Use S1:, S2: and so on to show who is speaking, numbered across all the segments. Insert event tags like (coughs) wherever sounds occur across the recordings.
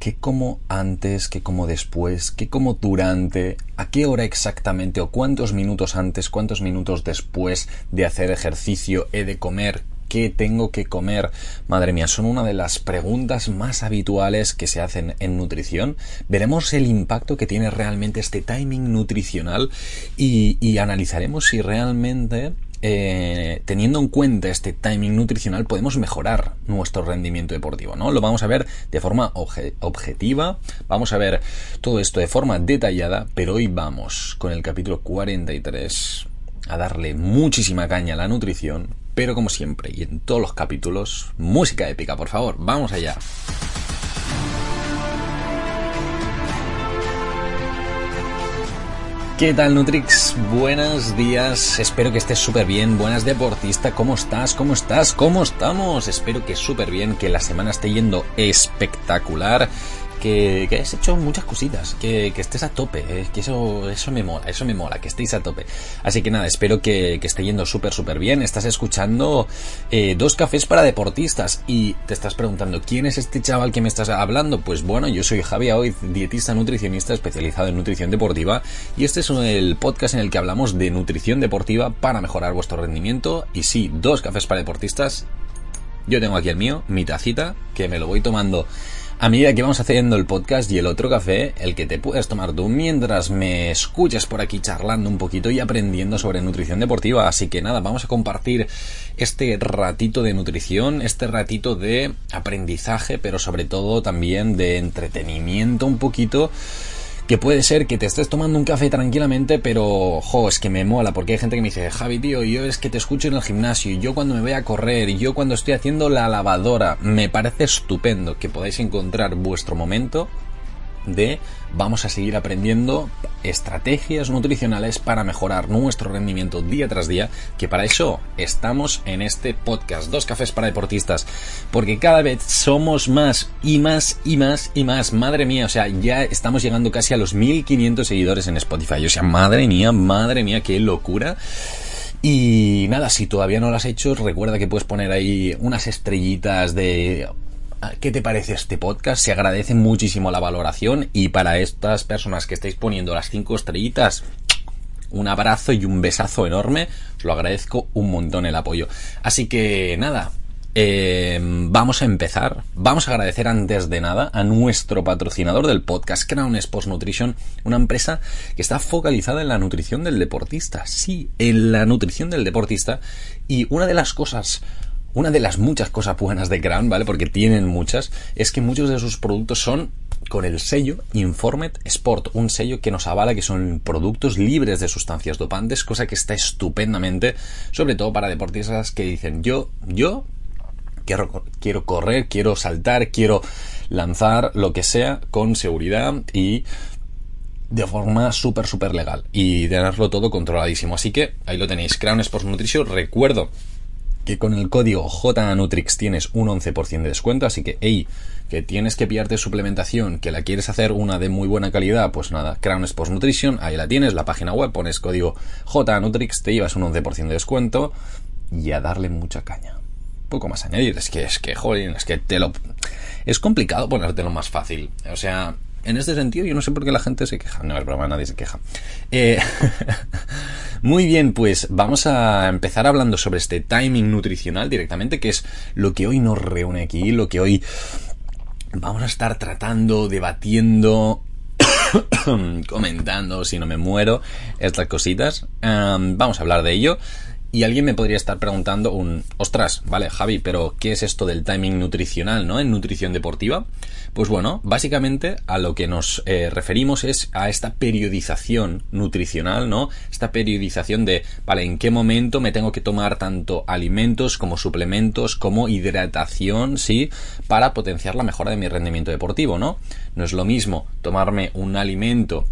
S1: qué como antes, qué como después, qué como durante, a qué hora exactamente o cuántos minutos antes, cuántos minutos después de hacer ejercicio he de comer, qué tengo que comer. Madre mía, son una de las preguntas más habituales que se hacen en nutrición. Veremos el impacto que tiene realmente este timing nutricional y, y analizaremos si realmente eh, teniendo en cuenta este timing nutricional podemos mejorar nuestro rendimiento deportivo, ¿no? Lo vamos a ver de forma objetiva, vamos a ver todo esto de forma detallada, pero hoy vamos con el capítulo 43 a darle muchísima caña a la nutrición, pero como siempre y en todos los capítulos, música épica, por favor, vamos allá. ¿Qué tal Nutrix? Buenos días, espero que estés súper bien. Buenas deportista, ¿cómo estás? ¿Cómo estás? ¿Cómo estamos? Espero que súper bien, que la semana esté yendo espectacular que, que hayas hecho muchas cositas, que, estés a tope, eh, que eso, eso me mola, eso me mola, que estéis a tope. Así que nada, espero que, esté yendo súper, súper bien. Estás escuchando eh, dos cafés para deportistas y te estás preguntando, ¿quién es este chaval que me estás hablando? Pues bueno, yo soy Javier Hoy, dietista nutricionista especializado en nutrición deportiva y este es el podcast en el que hablamos de nutrición deportiva para mejorar vuestro rendimiento y sí, dos cafés para deportistas. Yo tengo aquí el mío, mi tacita, que me lo voy tomando a medida que vamos haciendo el podcast y el otro café, el que te puedes tomar tú mientras me escuchas por aquí charlando un poquito y aprendiendo sobre nutrición deportiva. Así que nada, vamos a compartir este ratito de nutrición, este ratito de aprendizaje, pero sobre todo también de entretenimiento un poquito que puede ser que te estés tomando un café tranquilamente, pero, jo, es que me mola, porque hay gente que me dice, Javi, tío, yo es que te escucho en el gimnasio, yo cuando me voy a correr, yo cuando estoy haciendo la lavadora, me parece estupendo que podáis encontrar vuestro momento de vamos a seguir aprendiendo estrategias nutricionales para mejorar nuestro rendimiento día tras día, que para eso estamos en este podcast, Dos Cafés para Deportistas, porque cada vez somos más y más y más y más, madre mía, o sea, ya estamos llegando casi a los 1500 seguidores en Spotify, o sea, madre mía, madre mía, qué locura. Y nada, si todavía no lo has hecho, recuerda que puedes poner ahí unas estrellitas de ¿Qué te parece este podcast? Se agradece muchísimo la valoración y para estas personas que estáis poniendo las cinco estrellitas, un abrazo y un besazo enorme. Os lo agradezco un montón el apoyo. Así que nada, eh, vamos a empezar. Vamos a agradecer antes de nada a nuestro patrocinador del podcast, Crown Sports Nutrition, una empresa que está focalizada en la nutrición del deportista. Sí, en la nutrición del deportista. Y una de las cosas una de las muchas cosas buenas de Crown, ¿vale? Porque tienen muchas, es que muchos de sus productos son con el sello Informed Sport, un sello que nos avala que son productos libres de sustancias dopantes, cosa que está estupendamente, sobre todo para deportistas que dicen yo, yo quiero, quiero correr, quiero saltar, quiero lanzar lo que sea con seguridad y de forma súper, súper legal y tenerlo todo controladísimo. Así que ahí lo tenéis, Crown Sports Nutrition. Recuerdo que con el código JNutrix tienes un 11% de descuento, así que, hey, que tienes que pillarte suplementación, que la quieres hacer una de muy buena calidad, pues nada, Crown Sports Nutrition, ahí la tienes, la página web, pones código JNutrix, te llevas un 11% de descuento y a darle mucha caña. Poco más añadir, es que, es que, joder, es que te lo... Es complicado ponértelo más fácil, o sea, en este sentido, yo no sé por qué la gente se queja. No es broma, nadie se queja. Eh, (laughs) muy bien, pues vamos a empezar hablando sobre este timing nutricional directamente, que es lo que hoy nos reúne aquí, lo que hoy vamos a estar tratando, debatiendo, (coughs) comentando, si no me muero, estas cositas. vamos a hablar de ello. Y alguien me podría estar preguntando un, ostras, vale, Javi, pero ¿qué es esto del timing nutricional, no? En nutrición deportiva. Pues bueno, básicamente a lo que nos eh, referimos es a esta periodización nutricional, ¿no? Esta periodización de, vale, en qué momento me tengo que tomar tanto alimentos como suplementos como hidratación, ¿sí? Para potenciar la mejora de mi rendimiento deportivo, ¿no? No es lo mismo tomarme un alimento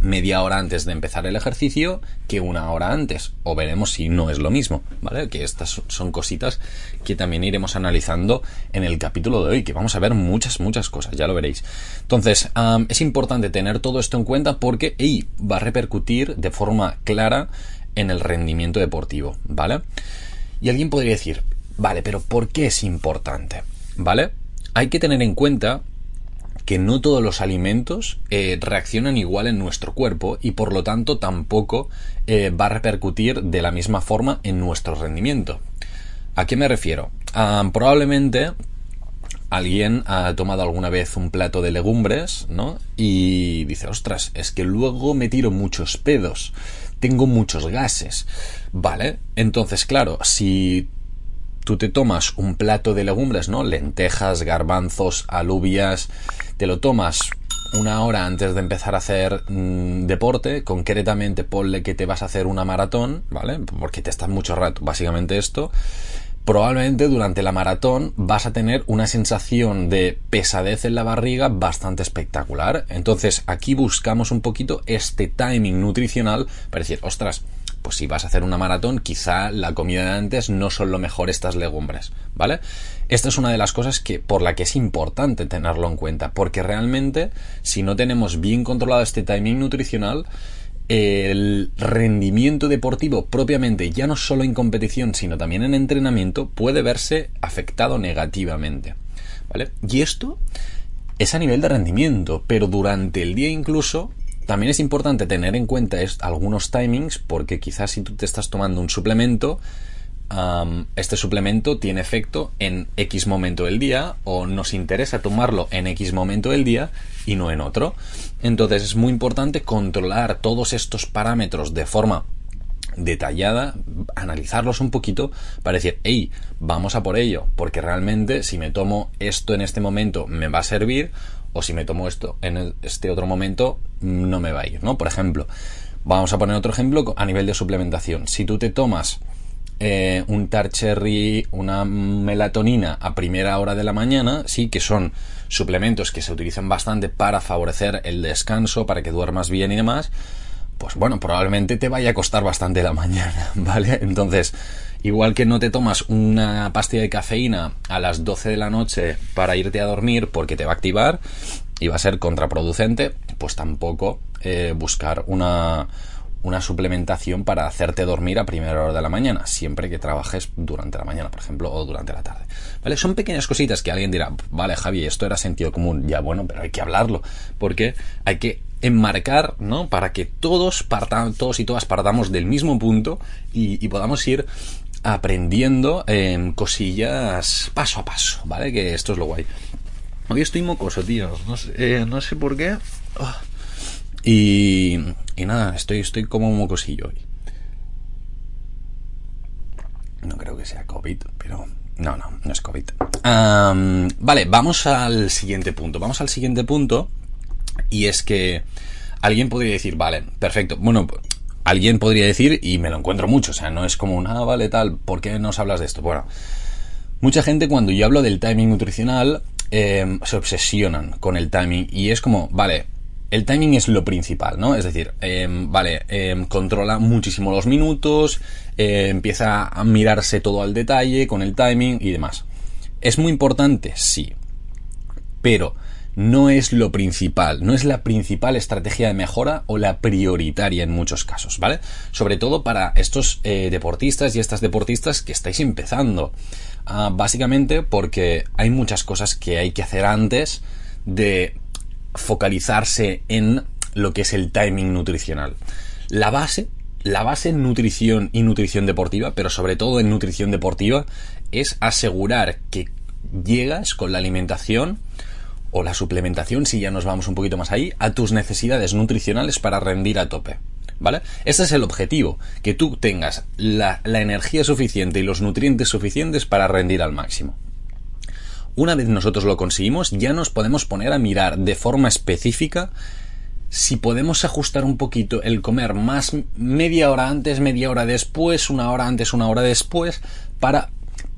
S1: media hora antes de empezar el ejercicio que una hora antes. O veremos si no es lo mismo, ¿vale? Que estas son cositas que también iremos analizando en el capítulo de hoy, que vamos a ver muchas, muchas cosas, ya lo veréis. Entonces, es importante tener todo esto en cuenta porque va a repercutir de forma clara en el rendimiento deportivo, ¿vale? Y alguien podría decir, vale, pero ¿por qué es importante? ¿Vale? Hay que tener en cuenta que no todos los alimentos eh, reaccionan igual en nuestro cuerpo y por lo tanto tampoco eh, va a repercutir de la misma forma en nuestro rendimiento. ¿A qué me refiero? Ah, probablemente alguien ha tomado alguna vez un plato de legumbres, ¿no? Y dice, ostras, es que luego me tiro muchos pedos, tengo muchos gases. Vale, entonces claro, si tú te tomas un plato de legumbres, ¿no? Lentejas, garbanzos, alubias, te lo tomas una hora antes de empezar a hacer mm, deporte, concretamente ponle que te vas a hacer una maratón, ¿vale? Porque te estás mucho rato, básicamente esto. Probablemente durante la maratón vas a tener una sensación de pesadez en la barriga bastante espectacular. Entonces aquí buscamos un poquito este timing nutricional para decir, ostras, pues si vas a hacer una maratón, quizá la comida de antes no son lo mejor estas legumbres, ¿vale? Esta es una de las cosas que por la que es importante tenerlo en cuenta, porque realmente si no tenemos bien controlado este timing nutricional, el rendimiento deportivo propiamente, ya no solo en competición, sino también en entrenamiento, puede verse afectado negativamente, ¿vale? Y esto es a nivel de rendimiento, pero durante el día incluso también es importante tener en cuenta algunos timings porque quizás si tú te estás tomando un suplemento, este suplemento tiene efecto en X momento del día o nos interesa tomarlo en X momento del día y no en otro. Entonces es muy importante controlar todos estos parámetros de forma detallada, analizarlos un poquito para decir, hey, vamos a por ello, porque realmente si me tomo esto en este momento me va a servir o si me tomo esto en este otro momento, no me va a ir, ¿no? Por ejemplo, vamos a poner otro ejemplo a nivel de suplementación. Si tú te tomas eh, un tar cherry, una melatonina a primera hora de la mañana, sí que son suplementos que se utilizan bastante para favorecer el descanso, para que duermas bien y demás, pues bueno, probablemente te vaya a costar bastante la mañana, (laughs) ¿vale? Entonces, Igual que no te tomas una pastilla de cafeína a las 12 de la noche para irte a dormir porque te va a activar y va a ser contraproducente, pues tampoco eh, buscar una, una suplementación para hacerte dormir a primera hora de la mañana, siempre que trabajes durante la mañana, por ejemplo, o durante la tarde. ¿Vale? Son pequeñas cositas que alguien dirá, vale, Javi, esto era sentido común. Ya bueno, pero hay que hablarlo, porque hay que enmarcar, ¿no? Para que todos partan, todos y todas partamos del mismo punto y, y podamos ir aprendiendo en cosillas paso a paso, ¿vale? Que esto es lo guay. Hoy estoy mocoso, tío. No sé, eh, no sé por qué. Y, y nada, estoy, estoy como mocosillo hoy. No creo que sea COVID, pero no, no, no es COVID. vale, vamos al siguiente punto. Vamos al siguiente punto. Y es que alguien podría decir, vale, perfecto. Bueno, alguien podría decir, y me lo encuentro mucho, o sea, no es como un, ah, vale, tal, ¿por qué nos hablas de esto? Bueno, mucha gente cuando yo hablo del timing nutricional eh, se obsesionan con el timing y es como, vale, el timing es lo principal, ¿no? Es decir, eh, vale, eh, controla muchísimo los minutos, empieza a mirarse todo al detalle con el timing y demás. ¿Es muy importante? Sí. Pero no es lo principal, no es la principal estrategia de mejora o la prioritaria en muchos casos, ¿vale? Sobre todo para estos eh, deportistas y estas deportistas que estáis empezando. Ah, básicamente porque hay muchas cosas que hay que hacer antes de focalizarse en lo que es el timing nutricional. La base, la base en nutrición y nutrición deportiva, pero sobre todo en nutrición deportiva, es asegurar que llegas con la alimentación o la suplementación, si ya nos vamos un poquito más ahí, a tus necesidades nutricionales para rendir a tope. ¿Vale? Ese es el objetivo, que tú tengas la, energía suficiente y los nutrientes suficientes para rendir al máximo. Una vez nosotros lo conseguimos, ya nos podemos poner a mirar de forma específica si podemos ajustar un poquito el comer más media hora antes, media hora después, una hora antes, una hora después, para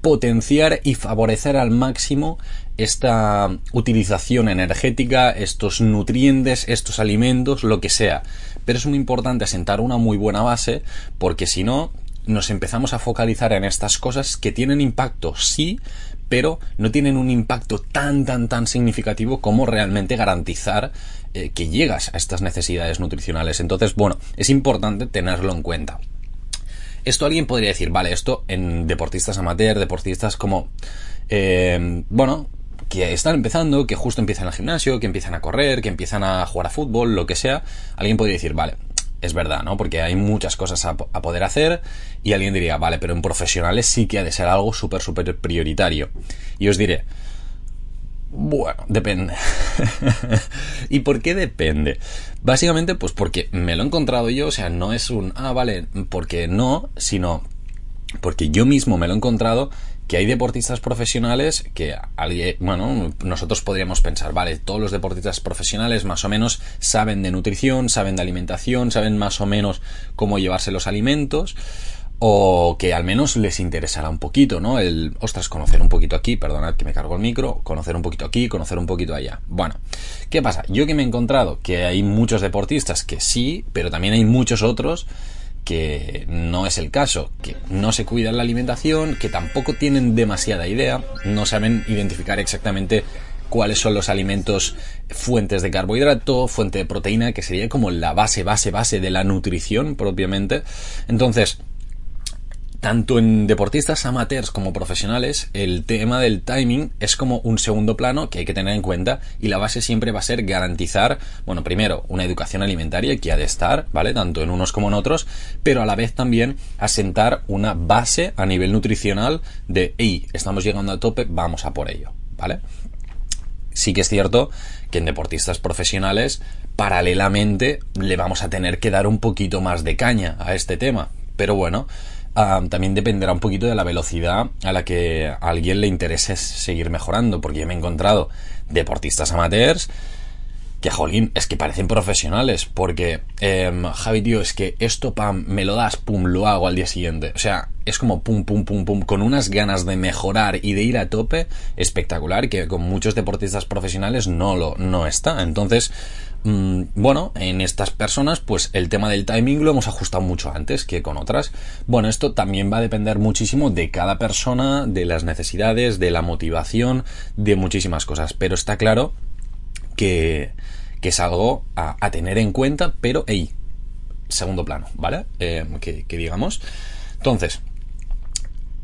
S1: potenciar y favorecer al máximo esta utilización energética, estos nutrientes, estos alimentos, lo que sea. Pero es muy importante asentar una muy buena base porque si no nos empezamos a focalizar en estas cosas que tienen impacto, sí, pero no tienen un impacto tan, tan, tan significativo como realmente garantizar eh, que llegas a estas necesidades nutricionales. Entonces, bueno, es importante tenerlo en cuenta. Esto alguien podría decir, vale, esto en deportistas amateur, deportistas como, eh, bueno, que están empezando, que justo empiezan al gimnasio, que empiezan a correr, que empiezan a jugar a fútbol, lo que sea, alguien podría decir, vale, es verdad, ¿no? Porque hay muchas cosas a, poder hacer y alguien diría, vale, pero en profesionales sí que ha de ser algo súper, súper prioritario. Y os diré, bueno, depende. (laughs) ¿Y por qué depende? Básicamente, pues porque me lo he encontrado yo, o sea, no es un, ah, vale, porque no, sino porque yo mismo me lo he encontrado que hay deportistas profesionales que alguien, bueno, nosotros podríamos pensar, vale, todos los deportistas profesionales más o menos saben de nutrición, saben de alimentación, saben más o menos cómo llevarse los alimentos o que al menos les interesará un poquito, ¿no? El, ostras, conocer un poquito aquí, perdonad que me cargo el micro, conocer un poquito aquí, conocer un poquito allá. Bueno, ¿qué pasa? Yo que me he encontrado que hay muchos deportistas que sí, pero también hay muchos otros que no es el caso, que no se cuidan la alimentación, que tampoco tienen demasiada idea, no saben identificar exactamente cuáles son los alimentos fuentes de carbohidrato, fuente de proteína, que sería como la base, base, base de la nutrición propiamente. Entonces, tanto en deportistas amateurs como profesionales, el tema del timing es como un segundo plano que hay que tener en cuenta y la base siempre va a ser garantizar, bueno, primero, una educación alimentaria que ha de estar, ¿vale? Tanto en unos como en otros, pero a la vez también asentar una base a nivel nutricional de, hey, estamos llegando a tope, vamos a por ello, ¿vale? Sí que es cierto que en deportistas profesionales, paralelamente, le vamos a tener que dar un poquito más de caña a este tema, pero bueno, también dependerá un poquito de la velocidad a la que a alguien le interese seguir mejorando, porque yo me he encontrado deportistas amateurs que, jolín, es que parecen profesionales, porque, eh, Javi, tío, es que esto, pam, me lo das, pum, lo hago al día siguiente. O sea, es como pum, pum, pum, pum, con unas ganas de mejorar y de ir a tope espectacular, que con muchos deportistas profesionales no lo, no está. Entonces, bueno, en estas personas, pues el tema del timing lo hemos ajustado mucho antes que con otras. Bueno, esto también va a depender muchísimo de cada persona, de las necesidades, de la motivación, de muchísimas cosas. Pero está claro que, que es algo a, tener en cuenta, pero, hey, segundo plano, ¿vale? Eh, que, digamos. Entonces,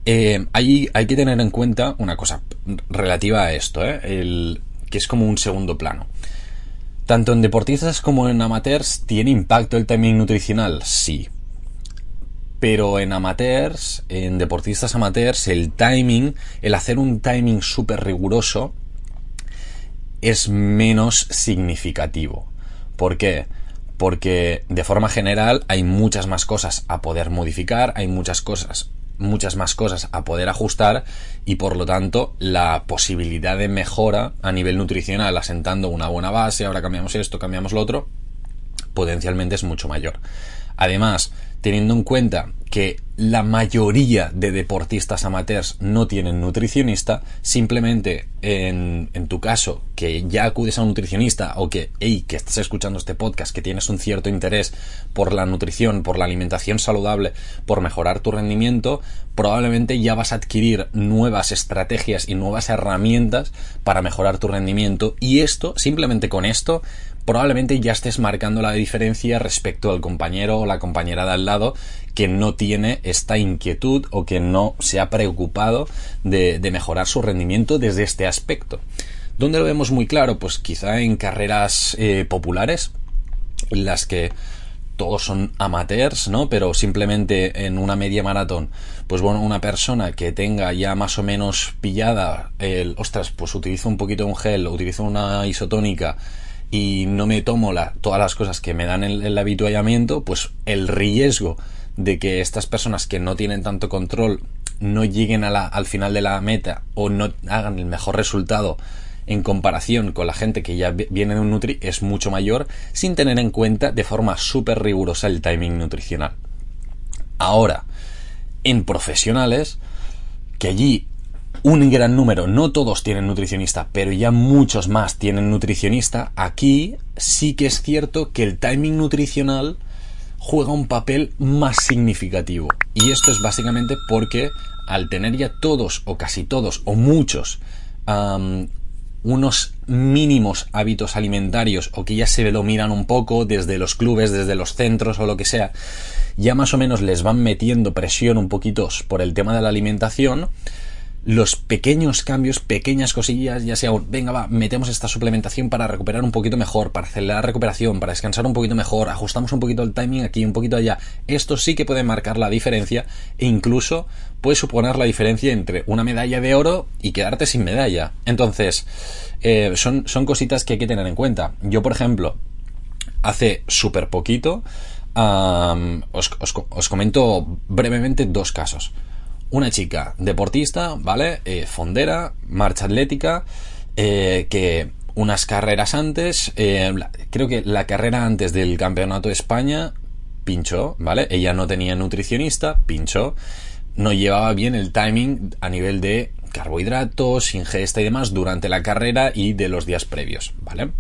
S1: eh, hay, hay, que tener en cuenta una cosa relativa a esto, ¿eh? El, que es como un segundo plano. Tanto en deportistas como en amateurs, ¿tiene impacto el timing nutricional? Sí. Pero en amateurs, en deportistas amateurs, el timing, el hacer un timing súper riguroso, es menos significativo. ¿Por qué? Porque de forma general hay muchas más cosas a poder modificar, hay muchas cosas muchas más cosas a poder ajustar y por lo tanto la posibilidad de mejora a nivel nutricional asentando una buena base, ahora cambiamos esto, cambiamos lo otro, potencialmente es mucho mayor. Además, teniendo en cuenta que la mayoría de deportistas amateurs no tienen nutricionista, simplemente en, tu caso, que ya acudes a un nutricionista o que, hey, que estás escuchando este podcast, que tienes un cierto interés por la nutrición, por la alimentación saludable, por mejorar tu rendimiento, probablemente ya vas a adquirir nuevas estrategias y nuevas herramientas para mejorar tu rendimiento y esto, simplemente con esto, probablemente ya estés marcando la diferencia respecto al compañero o la compañera de al lado que no tiene esta inquietud o que no se ha preocupado de, mejorar su rendimiento desde este aspecto. ¿Dónde lo vemos muy claro? Pues quizá en carreras eh, populares, en las que todos son amateurs, ¿no? Pero simplemente en una media maratón, pues bueno, una persona que tenga ya más o menos pillada el, ostras, pues utilizo un poquito un gel, utilizo una isotónica, y no me tomo la, todas las cosas que me dan el, habituallamiento, pues el riesgo de que estas personas que no tienen tanto control no lleguen a la, al final de la meta o no hagan el mejor resultado en comparación con la gente que ya viene de un Nutri es mucho mayor sin tener en cuenta de forma súper rigurosa el timing nutricional. Ahora, en profesionales, que allí un gran número, no todos tienen nutricionista, pero ya muchos más tienen nutricionista, aquí sí que es cierto que el timing nutricional juega un papel más significativo. Y esto es básicamente porque al tener ya todos o casi todos o muchos unos mínimos hábitos alimentarios o que ya se lo miran un poco desde los clubes, desde los centros o lo que sea, ya más o menos les van metiendo presión un poquito por el tema de la alimentación, los pequeños cambios, pequeñas cosillas, ya sea, venga, va, metemos esta suplementación para recuperar un poquito mejor, para acelerar la recuperación, para descansar un poquito mejor, ajustamos un poquito el timing aquí, un poquito allá. Esto sí que puede marcar la diferencia e incluso puede suponer la diferencia entre una medalla de oro y quedarte sin medalla. Entonces, eh, son, son cositas que hay que tener en cuenta. Yo, por ejemplo, hace súper poquito, os, os comento brevemente dos casos una chica deportista, ¿vale? Eh, fondera, marcha atlética, eh, que unas carreras antes, eh, creo que la carrera antes del Campeonato de España pinchó, ¿vale? Ella no tenía nutricionista, pinchó, no llevaba bien el timing a nivel de carbohidratos, ingesta y demás durante la carrera y de los días previos, ¿vale?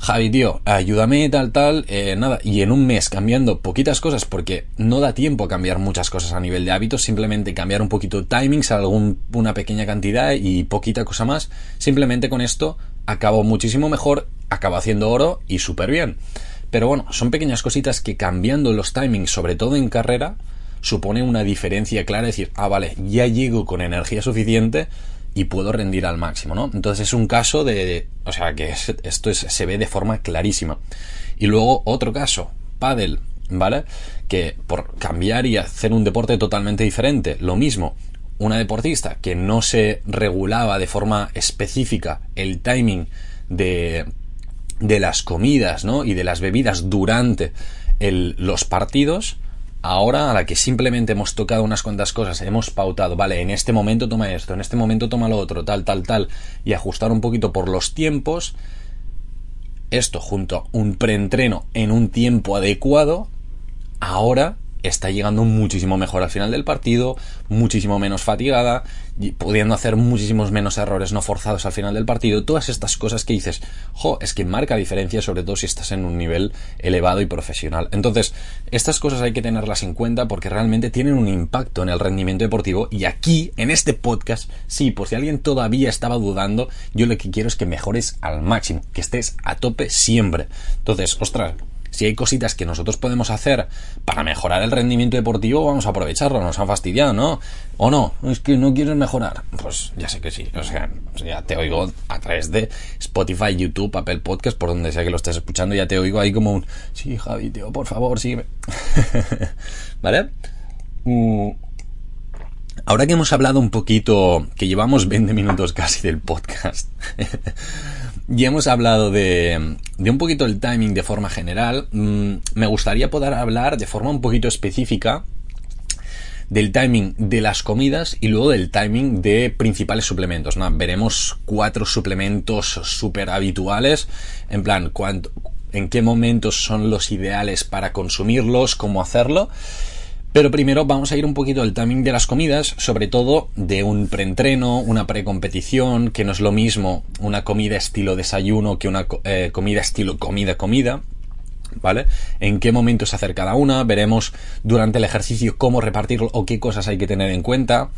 S1: Javi, tío, ayúdame, tal, tal, eh, nada, y en un mes cambiando poquitas cosas, porque no da tiempo a cambiar muchas cosas a nivel de hábitos, simplemente cambiar un poquito timings, algún, una pequeña cantidad y poquita cosa más, simplemente con esto acabo muchísimo mejor, acabo haciendo oro y súper bien. Pero bueno, son pequeñas cositas que cambiando los timings, sobre todo en carrera, supone una diferencia clara, decir, ah, vale, ya llego con energía suficiente y puedo rendir al máximo, ¿no? Entonces es un caso de, o sea, que esto se ve de forma clarísima. Y luego otro caso, pádel, ¿vale? Que por cambiar y hacer un deporte totalmente diferente, lo mismo, una deportista que no se regulaba de forma específica el timing de, de las comidas, ¿no? Y de las bebidas durante los partidos, ahora a la que simplemente hemos tocado unas cuantas cosas, hemos pautado, vale, en este momento toma esto, en este momento toma lo otro, tal, tal, tal, y ajustar un poquito por los tiempos, esto junto a un preentreno en un tiempo adecuado, ahora está llegando muchísimo mejor al final del partido, muchísimo menos fatigada, pudiendo hacer muchísimos menos errores no forzados al final del partido. Todas estas cosas que dices, jo, es que marca diferencia, sobre todo si estás en un nivel elevado y profesional. Entonces, estas cosas hay que tenerlas en cuenta porque realmente tienen un impacto en el rendimiento deportivo. Y aquí, en este podcast, sí, por si alguien todavía estaba dudando, yo lo que quiero es que mejores al máximo, que estés a tope siempre. Entonces, ostras, si hay cositas que nosotros podemos hacer para mejorar el rendimiento deportivo, vamos a aprovecharlo, nos han fastidiado, ¿no? ¿O no? Es que no quieres mejorar. Pues ya sé que sí, o sea, ya te oigo a través de Spotify, YouTube, Apple Podcast, por donde sea que lo estés escuchando, ya te oigo ahí como un, sí, Javi, tío, por favor, sígueme. (laughs) ¿Vale? Mm. Ahora que hemos hablado un poquito, que llevamos 20 minutos casi del podcast, (laughs) ya hemos hablado de, de, un poquito el timing de forma general. Mm, me gustaría poder hablar de forma un poquito específica del timing de las comidas y luego del timing de principales suplementos. Veremos cuatro suplementos súper habituales, en plan, en qué momentos son los ideales para consumirlos, cómo hacerlo. Pero primero vamos a ir un poquito al timing de las comidas, sobre todo de un preentreno, una precompetición, que no es lo mismo una comida estilo desayuno que una eh, comida estilo comida-comida. ¿Vale? En qué momentos hacer cada una, veremos durante el ejercicio cómo repartirlo o qué cosas hay que tener en cuenta.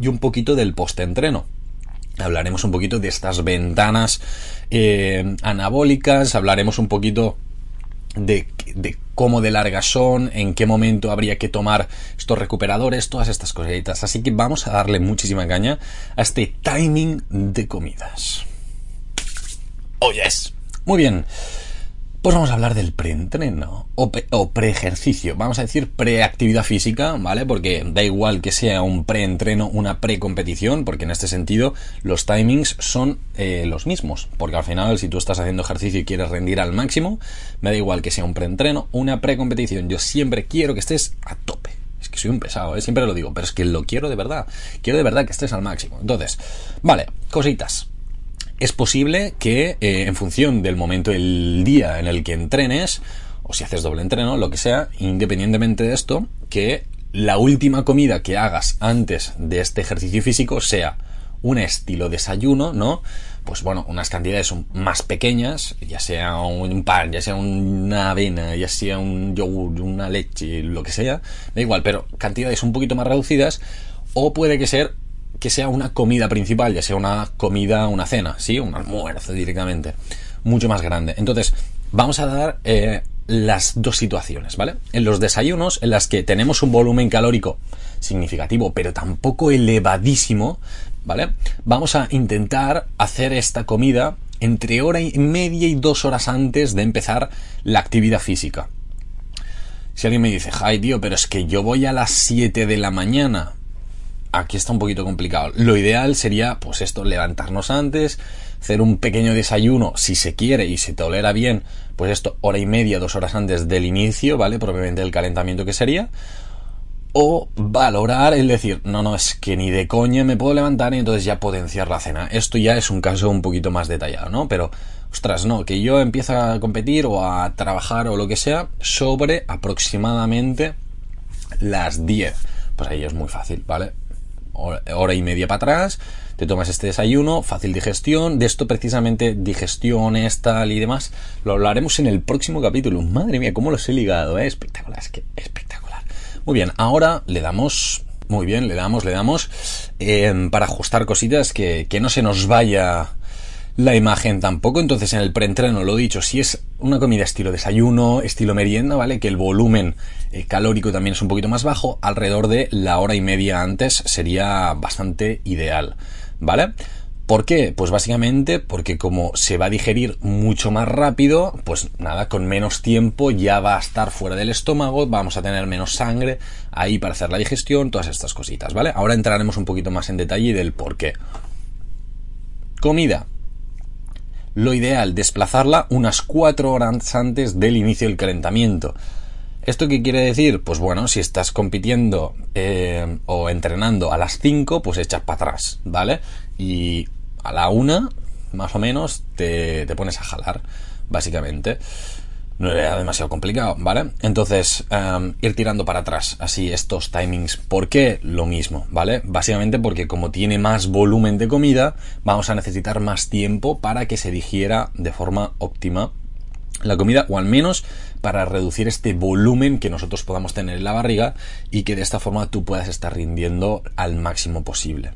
S1: Y un poquito del post-entreno. Hablaremos un poquito de estas ventanas eh, anabólicas, hablaremos un poquito de, de, cómo de largas son, en qué momento habría que tomar estos recuperadores, todas estas cositas. Así que vamos a darle muchísima caña a este timing de comidas. Oh yes. Muy bien. Pues vamos a hablar del preentreno o, o preejercicio, vamos a decir preactividad física, ¿vale? Porque da igual que sea un preentreno, una precompetición, porque en este sentido los timings son eh, los mismos, porque al final si tú estás haciendo ejercicio y quieres rendir al máximo, me da igual que sea un preentreno, una precompetición, yo siempre quiero que estés a tope. Es que soy un pesado, ¿eh? siempre lo digo, pero es que lo quiero de verdad, quiero de verdad que estés al máximo. Entonces, vale, cositas es posible que eh, en función del momento del día en el que entrenes, o si haces doble entreno, lo que sea, independientemente de esto, que la última comida que hagas antes de este ejercicio físico sea un estilo desayuno, ¿no? Pues bueno, unas cantidades más pequeñas, ya sea un pan, ya sea una avena, ya sea un yogur, una leche, lo que sea, da igual, pero cantidades un poquito más reducidas, o puede que ser que sea una comida principal, ya sea una comida, una cena, ¿sí? Un almuerzo directamente, mucho más grande. Entonces, vamos a dar eh, las dos situaciones, ¿vale? En los desayunos, en las que tenemos un volumen calórico significativo, pero tampoco elevadísimo, ¿vale? Vamos a intentar hacer esta comida entre hora y media y dos horas antes de empezar la actividad física. Si alguien me dice, ay tío, pero es que yo voy a las 7 de la mañana, aquí está un poquito complicado. Lo ideal sería, pues esto, levantarnos antes, hacer un pequeño desayuno, si se quiere y se tolera bien, pues esto, hora y media, dos horas antes del inicio, ¿vale? Propiamente el calentamiento que sería. O valorar el decir, no, no, es que ni de coña me puedo levantar y entonces ya potenciar la cena. Esto ya es un caso un poquito más detallado, ¿no? Pero, ostras, no, que yo empiezo a competir o a trabajar o lo que sea sobre aproximadamente las 10. Pues ahí es muy fácil, ¿vale? Hora y media para atrás, te tomas este desayuno, fácil digestión, de esto precisamente digestiones, tal y demás, lo hablaremos en el próximo capítulo. Madre mía, cómo los he ligado, ¿eh? espectacular, es que espectacular. Muy bien, ahora le damos, muy bien, le damos, le damos, eh, para ajustar cositas que, que no se nos vaya la imagen tampoco. Entonces, en el preentreno, lo dicho, si es una comida estilo desayuno, estilo merienda, ¿vale? Que el volumen eh, calórico también es un poquito más bajo, alrededor de la hora y media antes sería bastante ideal, ¿vale? ¿Por qué? Pues básicamente porque como se va a digerir mucho más rápido, pues nada, con menos tiempo ya va a estar fuera del estómago, vamos a tener menos sangre ahí para hacer la digestión, todas estas cositas, ¿vale? Ahora entraremos un poquito más en detalle del por qué. Comida lo ideal desplazarla unas 4 horas antes del inicio del calentamiento. ¿Esto qué quiere decir? Pues bueno, si estás compitiendo eh, o entrenando a las 5, pues echas para atrás, ¿vale? Y a la 1, más o menos, te, te pones a jalar, básicamente no era demasiado complicado, ¿vale? Entonces, em, ir tirando para atrás, así estos timings. ¿Por qué? Lo mismo, ¿vale? Básicamente porque como tiene más volumen de comida, vamos a necesitar más tiempo para que se digiera de forma óptima la comida, o al menos para reducir este volumen que nosotros podamos tener en la barriga y que de esta forma tú puedas estar rindiendo al máximo posible.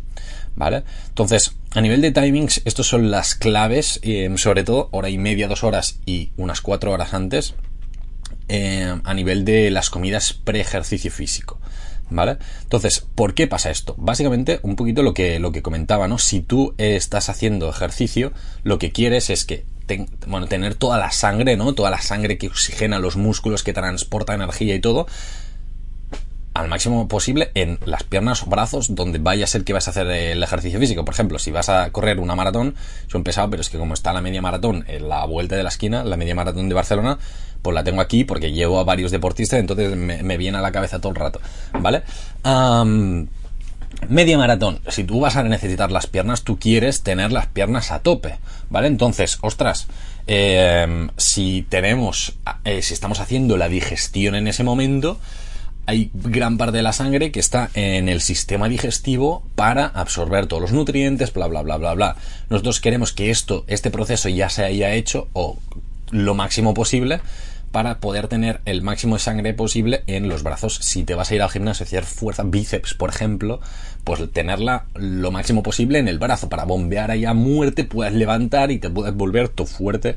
S1: ¿Vale? Entonces, a nivel de timings, estos son las claves, eh, sobre todo hora y media, dos horas y unas cuatro horas antes, eh, a nivel de las comidas pre-ejercicio físico. ¿Vale? Entonces, ¿por qué pasa esto? Básicamente, un poquito lo que, lo que comentaba, ¿no? Si tú estás haciendo ejercicio, lo que quieres es que bueno, tener toda la sangre, ¿no? Toda la sangre que oxigena los músculos, que transporta energía y todo, al máximo posible en las piernas o brazos donde vaya a ser que vas a hacer el ejercicio físico. Por ejemplo, si vas a correr una maratón, son pesado, pero es que como está la media maratón en la vuelta de la esquina, la media maratón de Barcelona, pues la tengo aquí porque llevo a varios deportistas, entonces me, viene a la cabeza todo el rato, ¿vale? media maratón, si tú vas a necesitar las piernas, tú quieres tener las piernas a tope, ¿vale? Entonces, ostras, em, si tenemos, eh, si estamos haciendo la digestión en ese momento, hay gran parte de la sangre que está en el sistema digestivo para absorber todos los nutrientes, bla, bla, bla, bla, bla. Nosotros queremos que esto, este proceso ya se haya hecho o lo máximo posible para poder tener el máximo de sangre posible en los brazos. Si te vas a ir al gimnasio a hacer fuerza, bíceps, por ejemplo, pues tenerla lo máximo posible en el brazo para bombear ahí a muerte, puedas levantar y te puedas volver todo fuerte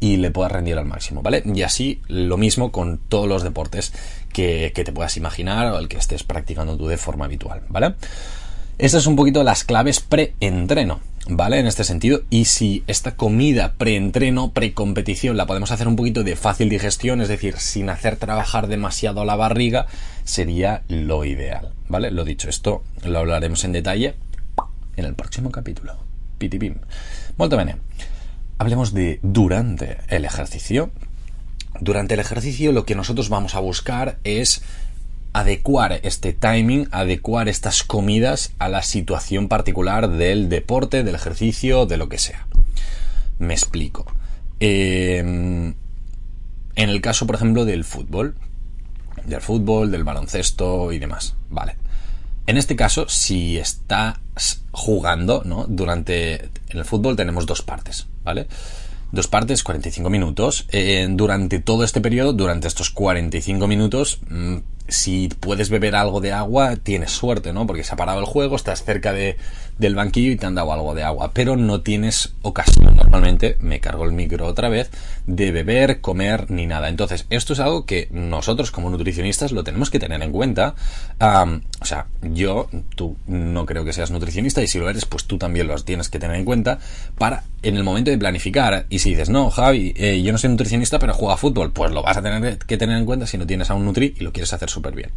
S1: y le puedas rendir al máximo, ¿vale? Y así lo mismo con todos los deportes que, te puedas imaginar o el que estés practicando tú de forma habitual, ¿vale? Estas son un poquito las claves pre-entreno, ¿vale? En este sentido. Y si esta comida pre-entreno, pre-competición, la podemos hacer un poquito de fácil digestión, es decir, sin hacer trabajar demasiado la barriga, sería lo ideal, ¿vale? Lo dicho, esto lo hablaremos en detalle en el próximo capítulo. Pitipim. Molto bene. Hablemos de durante el ejercicio. Durante el ejercicio lo que nosotros vamos a buscar es adecuar este timing, adecuar estas comidas a la situación particular del deporte, del ejercicio, de lo que sea. Me explico. Em, en el caso, por ejemplo, del fútbol, del fútbol, del baloncesto y demás. Vale. En este caso, si estás jugando, ¿no? Durante. En el fútbol tenemos dos partes, ¿vale? Dos partes, 45 minutos. Eh, durante todo este periodo, durante estos 45 minutos, mm, si puedes beber algo de agua, tienes suerte, ¿no? Porque se ha parado el juego, estás cerca de, del banquillo y te han dado algo de agua. Pero no tienes ocasión normalmente me cargo el micro otra vez de beber, comer ni nada. Entonces, esto es algo que nosotros como nutricionistas lo tenemos que tener en cuenta. o sea, yo, tú no creo que seas nutricionista y si lo eres, pues tú también lo tienes que tener en cuenta para en el momento de planificar. Y si dices, no, Javi, eh, yo no soy nutricionista, pero juego a fútbol, pues lo vas a tener que tener en cuenta si no tienes a un nutri y lo quieres hacer bien.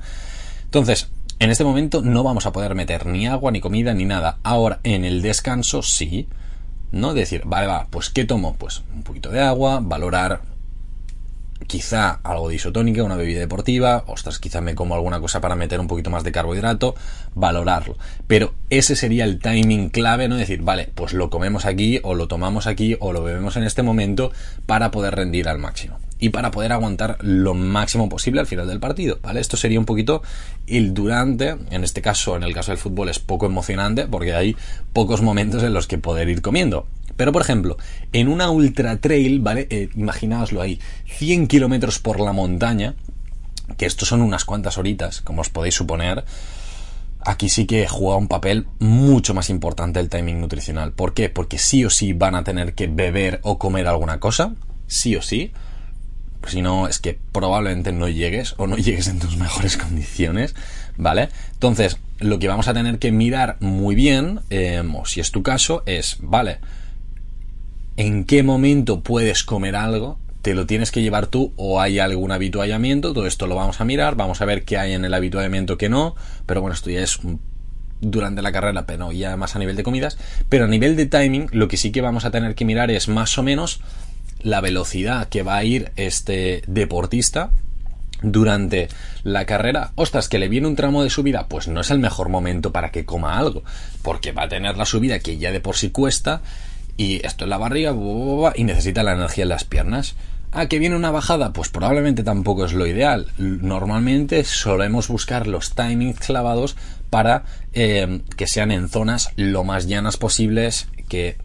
S1: Entonces, en este momento no vamos a poder meter ni agua, ni comida, ni nada. Ahora, en el descanso sí. ¿No? Decir, vale, va, pues ¿qué tomo? Pues un poquito de agua, valorar quizá algo de isotónica, una bebida deportiva, ostras, quizá me como alguna cosa para meter un poquito más de carbohidrato, valorarlo. Pero ese sería el timing clave, ¿no? Decir, vale, pues lo comemos aquí, o lo tomamos aquí, o lo bebemos en este momento para poder rendir al máximo y para poder aguantar lo máximo posible al final del partido, ¿vale? Esto sería un poquito el durante, en este caso, en el caso del fútbol es poco emocionante porque hay pocos momentos en los que poder ir comiendo. Pero, por ejemplo, en una ultra trail, ¿vale? Eh, imaginaoslo ahí, 100 kilómetros por la montaña, que esto son unas cuantas horitas, como os podéis suponer, aquí sí que juega un papel mucho más importante el timing nutricional. ¿Por qué? Porque sí o sí van a tener que beber o comer alguna cosa, sí o sí si no, es que probablemente no llegues o no (laughs) llegues en tus mejores condiciones, ¿vale? Entonces, lo que vamos a tener que mirar muy bien, em, o si es tu caso, es, vale, ¿en qué momento puedes comer algo? ¿Te lo tienes que llevar tú o hay algún habituallamiento? Todo esto lo vamos a mirar, vamos a ver qué hay en el habituallamiento que no, pero bueno, esto ya es durante la carrera, pero ya más a nivel de comidas, pero a nivel de timing, lo que sí que vamos a tener que mirar es más o menos la velocidad que va a ir este deportista durante la carrera, ostras, que le viene un tramo de subida, pues no es el mejor momento para que coma algo, porque va a tener la subida que ya de por sí cuesta, y esto en la barriga, y necesita la energía en las piernas. Ah, que viene una bajada, pues probablemente tampoco es lo ideal. Normalmente solemos buscar los timings clavados para eh, que sean en zonas lo más llanas posibles, que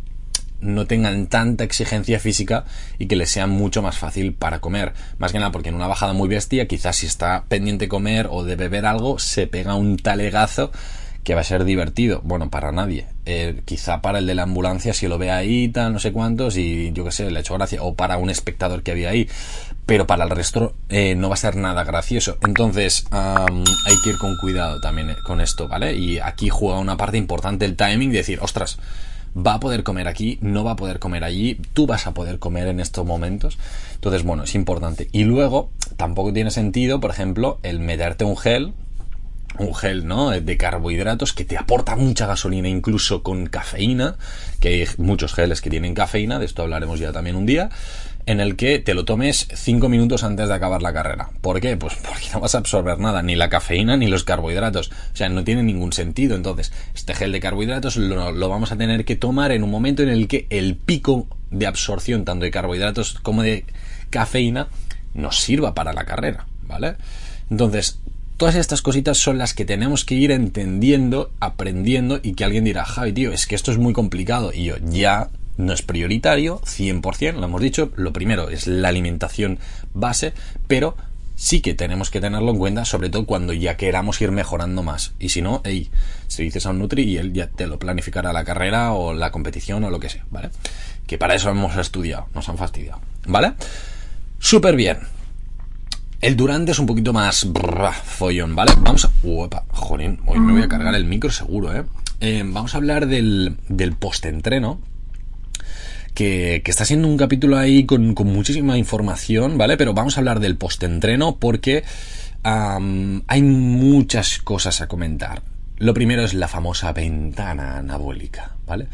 S1: no tengan tanta exigencia física y que les sea mucho más fácil para comer. Más que nada porque en una bajada muy bestia, quizás si está pendiente comer o de beber algo, se pega un talegazo que va a ser divertido. Bueno, para nadie. Eh, quizá para el de la ambulancia, si lo ve ahí, tal, no sé cuántos, y yo qué sé, le hecho gracia. O para un espectador que había ahí. Pero para el resto eh, no va a ser nada gracioso. Entonces, hay que ir con cuidado también eh, con esto, ¿vale? Y aquí juega una parte importante el timing, de decir, ostras, va a poder comer aquí, no va a poder comer allí, tú vas a poder comer en estos momentos. Entonces, bueno, es importante. Y luego, tampoco tiene sentido, por ejemplo, el meterte un gel, un gel, ¿no? De carbohidratos que te aporta mucha gasolina, incluso con cafeína, que hay muchos geles que tienen cafeína, de esto hablaremos ya también un día, en el que te lo tomes 5 minutos antes de acabar la carrera. ¿Por qué? Pues porque no vas a absorber nada, ni la cafeína ni los carbohidratos. O sea, no tiene ningún sentido. Entonces, este gel de carbohidratos lo, vamos a tener que tomar en un momento en el que el pico de absorción tanto de carbohidratos como de cafeína nos sirva para la carrera, ¿vale? Entonces, todas estas cositas son las que tenemos que ir entendiendo, aprendiendo y que alguien dirá, Javi, tío, es que esto es muy complicado. Y yo, ya, no es prioritario, 100%, lo hemos dicho, lo primero es la alimentación base, pero sí que tenemos que tenerlo en cuenta, sobre todo cuando ya queramos ir mejorando más. Y si no, hey, se dices a un Nutri y él ya te lo planificará la carrera o la competición o lo que sea, ¿vale? Que para eso hemos estudiado, nos han fastidiado, ¿vale? Súper bien. El durante es un poquito más follón, ¿vale? Vamos a... Uepa, hoy me voy a cargar el micro seguro, ¿eh? eh vamos a hablar del, del post-entreno que, está siendo un capítulo ahí con, muchísima información, ¿vale? Pero vamos a hablar del post-entreno porque hay muchas cosas a comentar. Lo primero es la famosa ventana anabólica, ¿vale?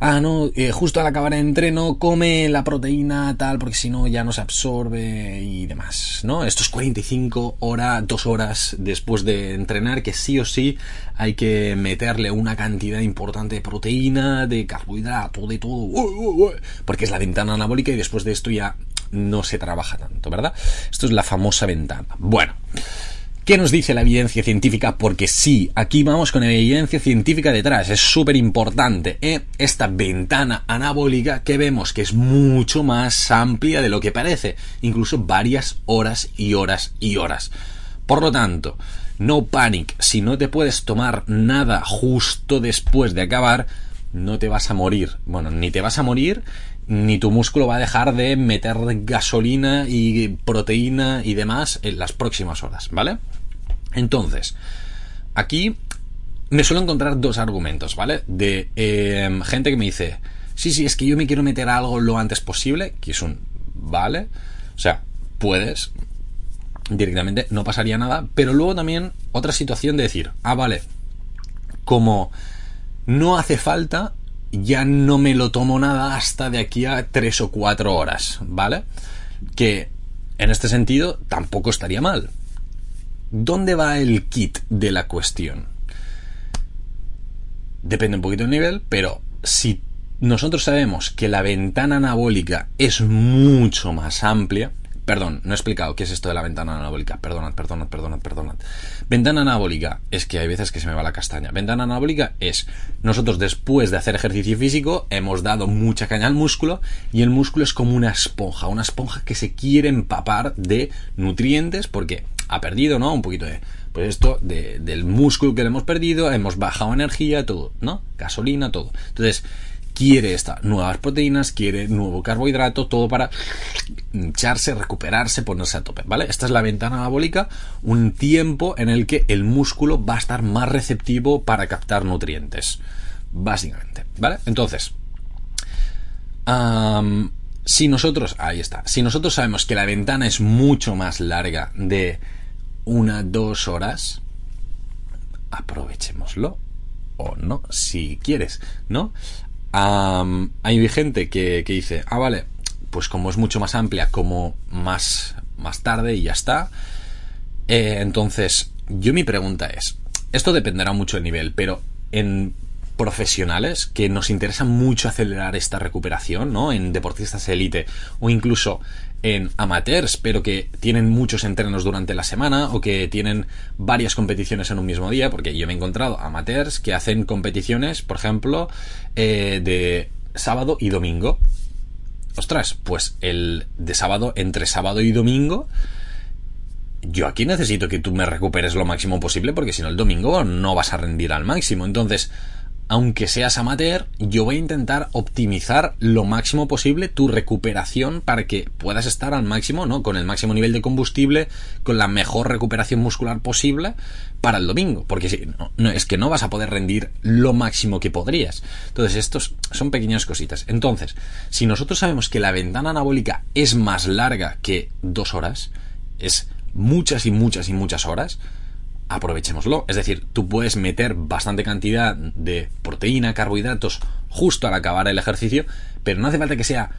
S1: Ah, no, eh, justo al acabar el entreno come la proteína tal, porque si no ya no se absorbe y demás, ¿no? Estos 45 horas, dos horas después de entrenar, que sí o sí hay que meterle una cantidad importante de proteína, de carbohidrato, de todo, porque es la ventana anabólica y después de esto ya no se trabaja tanto, ¿verdad? Esto es la famosa ventana. Bueno. ¿Qué nos dice la evidencia científica? Porque sí, aquí vamos con evidencia científica detrás, es súper importante. ¿eh? Esta ventana anabólica que vemos que es mucho más amplia de lo que parece, incluso varias horas y horas y horas. Por lo tanto, no panic, si no te puedes tomar nada justo después de acabar, no te vas a morir. Bueno, ni te vas a morir, ni tu músculo va a dejar de meter gasolina y proteína y demás en las próximas horas, ¿vale? Entonces, aquí me suelo encontrar dos argumentos, ¿vale? De em, gente que me dice, sí, sí, es que yo me quiero meter algo lo antes posible, que es un, ¿vale? O sea, puedes directamente, no pasaría nada, pero luego también otra situación de decir, ah, vale, como no hace falta, ya no me lo tomo nada hasta de aquí a tres o cuatro horas, ¿vale? Que en este sentido tampoco estaría mal. ¿Dónde va el kit de la cuestión? Depende un poquito del nivel, pero si nosotros sabemos que la ventana anabólica es mucho más amplia, Perdón, no he explicado qué es esto de la ventana anabólica. Perdonad, perdonad, perdonad, perdonad. Ventana anabólica es que hay veces que se me va la castaña. Ventana anabólica es nosotros después de hacer ejercicio físico hemos dado mucha caña al músculo y el músculo es como una esponja, una esponja que se quiere empapar de nutrientes porque ha perdido, ¿no? Un poquito de pues esto del músculo que le hemos perdido, hemos bajado energía, todo, ¿no? Gasolina, todo. Entonces, quiere estas nuevas proteínas, quiere nuevo carbohidrato, todo para hincharse, recuperarse, ponerse a tope, ¿vale? Esta es la ventana anabólica, un tiempo en el que el músculo va a estar más receptivo para captar nutrientes, básicamente, ¿vale? Entonces, si nosotros, ahí está, si nosotros sabemos que la ventana es mucho más larga de una, dos horas, aprovechémoslo o no, si quieres, ¿no? hay gente que, dice, ah, vale, pues como es mucho más amplia, como más, más tarde y ya está. Eh, entonces, yo mi pregunta es, esto dependerá mucho del nivel, pero en profesionales que nos interesa mucho acelerar esta recuperación, ¿no? En deportistas élite o incluso en amateurs, pero que tienen muchos entrenos durante la semana o que tienen varias competiciones en un mismo día, porque yo me he encontrado amateurs que hacen competiciones, por ejemplo, eh, de sábado y domingo. Ostras, pues el de sábado, entre sábado y domingo, yo aquí necesito que tú me recuperes lo máximo posible, porque si no el domingo no vas a rendir al máximo. Entonces, aunque seas amateur, yo voy a intentar optimizar lo máximo posible tu recuperación para que puedas estar al máximo, ¿no? Con el máximo nivel de combustible, con la mejor recuperación muscular posible para el domingo. Porque si no, es que no vas a poder rendir lo máximo que podrías. Entonces, estos son pequeñas cositas. Entonces, si nosotros sabemos que la ventana anabólica es más larga que dos horas, es muchas y muchas y muchas horas, aprovechémoslo. Es decir, tú puedes meter bastante cantidad de proteína, carbohidratos justo al acabar el ejercicio, pero no hace falta que sea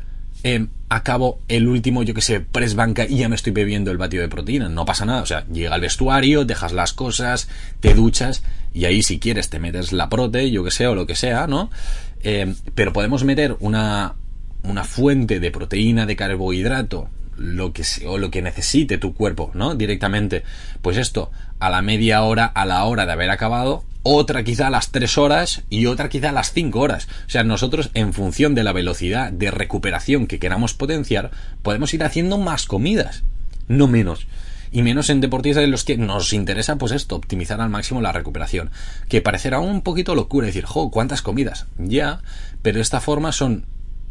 S1: eh, acabo el último, yo que sé, press banca y ya me estoy bebiendo el batido de proteína. No pasa nada. O sea, llega al vestuario, dejas las cosas, te duchas y ahí si quieres te metes la prote, yo que sé, o lo que sea, ¿no? Eh, pero podemos meter una, una fuente de proteína, de carbohidrato, lo que o lo que necesite tu cuerpo, ¿no? Directamente. Pues esto, a la media hora, a la hora de haber acabado, otra quizá a las 3 horas y otra quizá a las 5 horas. O sea, nosotros en función de la velocidad de recuperación que queramos potenciar, podemos ir haciendo más comidas, no menos. Y menos en deportistas en los que nos interesa, pues esto, optimizar al máximo la recuperación. Que parecerá un poquito locura decir, jo, ¿cuántas comidas? Ya, pero de esta forma son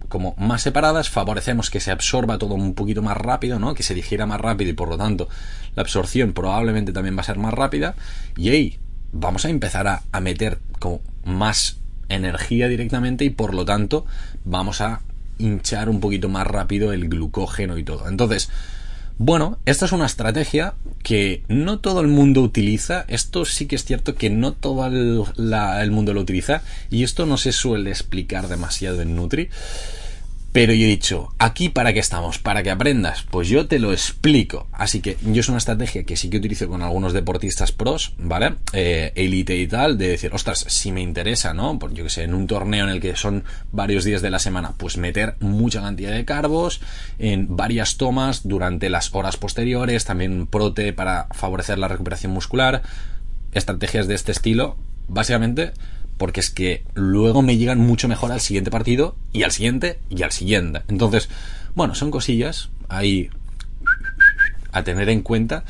S1: como más separadas, favorecemos que se absorba todo un poquito más rápido, ¿no? Que se digiera más rápido y por lo tanto la absorción probablemente también va a ser más rápida. Y ahí vamos a empezar a, a meter como más energía directamente y por lo tanto vamos a hinchar un poquito más rápido el glucógeno y todo. Entonces, bueno, esta es una estrategia que no todo el mundo utiliza. Esto sí que es cierto que no todo el, mundo lo utiliza y esto no se suele explicar demasiado en Nutri. Pero yo he dicho, aquí para qué estamos, para que aprendas, pues yo te lo explico. Así que yo es una estrategia que sí que utilizo con algunos deportistas pros, ¿vale? Eh, elite y tal, de decir, ostras, si me interesa, ¿no? Por yo que sé, en un torneo en el que son varios días de la semana, pues meter mucha cantidad de carbos en varias tomas durante las horas posteriores, también prote para favorecer la recuperación muscular, estrategias de este estilo, básicamente porque es que luego me llegan mucho mejor al siguiente partido y al siguiente y al siguiente. Entonces, bueno, son cosillas ahí a tener en cuenta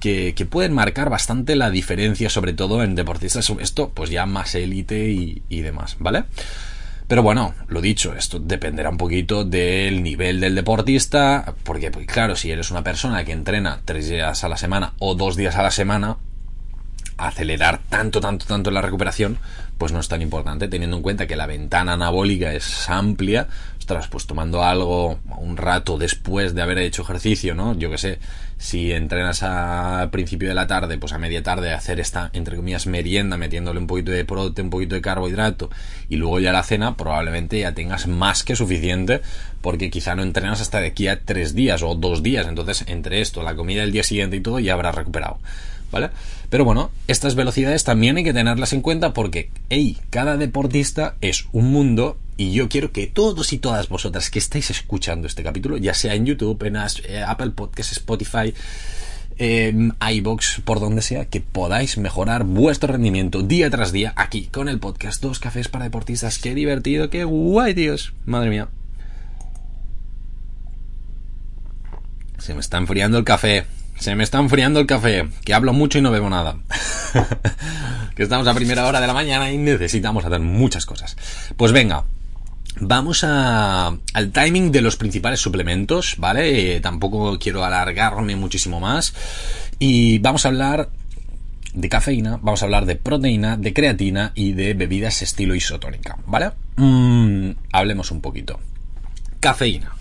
S1: que, pueden marcar bastante la diferencia, sobre todo en deportistas, esto pues ya más élite y, y demás, ¿vale? Pero bueno, lo dicho, esto dependerá un poquito del nivel del deportista, porque pues, claro, si eres una persona que entrena tres días a la semana o dos días a la semana, acelerar tanto, tanto, tanto la recuperación, pues no es tan importante, teniendo en cuenta que la ventana anabólica es amplia. Ostras, pues tomando algo un rato después de haber hecho ejercicio, ¿no? Yo que sé, si entrenas al principio de la tarde, pues a media tarde hacer esta, entre comillas, merienda, metiéndole un poquito de prote, un poquito de carbohidrato, y luego ya la cena, probablemente ya tengas más que suficiente, porque quizá no entrenas hasta de aquí a tres días o dos días. Entonces, entre esto, la comida del día siguiente y todo, ya habrás recuperado. ¿vale? Pero bueno, estas velocidades también hay que tenerlas en cuenta porque, hey, cada deportista es un mundo y yo quiero que todos y todas vosotras que estáis escuchando este capítulo, ya sea en YouTube, en eh, Apple Podcasts, Spotify, eh, iBox, por donde sea, que podáis mejorar vuestro rendimiento día tras día aquí con el podcast Dos Cafés para Deportistas. Qué divertido, qué guay, Dios. Madre mía. Se me está enfriando el café. Se me está enfriando el café, que hablo mucho y no bebo nada. (laughs) que estamos a primera hora de la mañana y necesitamos hacer muchas cosas. Pues venga, Vamos a, al timing de los principales suplementos, ¿vale? Eh, tampoco quiero alargarme muchísimo más. Y vamos a hablar de cafeína, vamos a hablar de proteína, de creatina y de bebidas estilo isotónica, ¿vale? Mm, hablemos un poquito. Cafeína.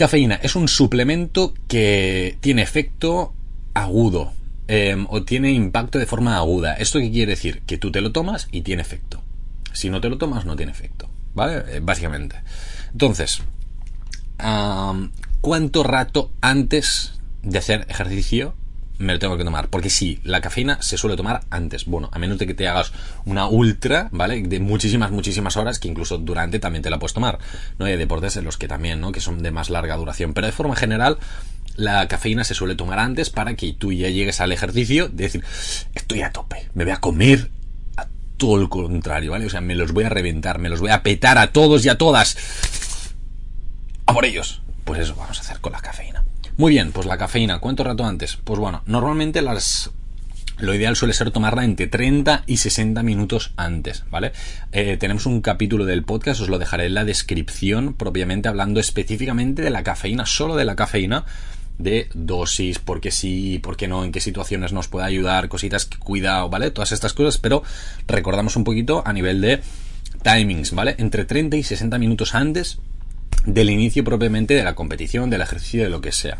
S1: Cafeína es un suplemento que tiene efecto agudo em, o tiene impacto de forma aguda. ¿Esto qué quiere decir? Que tú te lo tomas y tiene efecto. Si no te lo tomas, no tiene efecto. ¿Vale? Eh, básicamente. Entonces, ¿cuánto rato antes de hacer ejercicio me lo tengo que tomar. Porque sí, la cafeína se suele tomar antes. Bueno, a menos de que te hagas una ultra, ¿vale? De muchísimas, muchísimas horas, que incluso durante también te la puedes tomar. ¿No? Hay deportes en los que también, ¿no? Que son de más larga duración. Pero de forma general, la cafeína se suele tomar antes para que tú ya llegues al ejercicio de decir, estoy a tope, me voy a comer a todo el contrario, ¿vale? O sea, me los voy a reventar, me los voy a petar a todos y a todas. A por ellos. Pues eso vamos a hacer con la cafeína. Muy bien, pues la cafeína, ¿cuánto rato antes? Pues bueno, normalmente las lo ideal suele ser tomarla entre 30 y 60 minutos antes, ¿vale? Eh, tenemos un capítulo del podcast, os lo dejaré en la descripción, propiamente hablando específicamente de la cafeína, solo de la cafeína, de dosis, por qué sí, por qué no, en qué situaciones nos puede ayudar, cositas que cuidado, ¿vale? Todas estas cosas, pero recordamos un poquito a nivel de timings, ¿vale? Entre 30 y 60 minutos antes del inicio propiamente de la competición, del ejercicio, de lo que sea.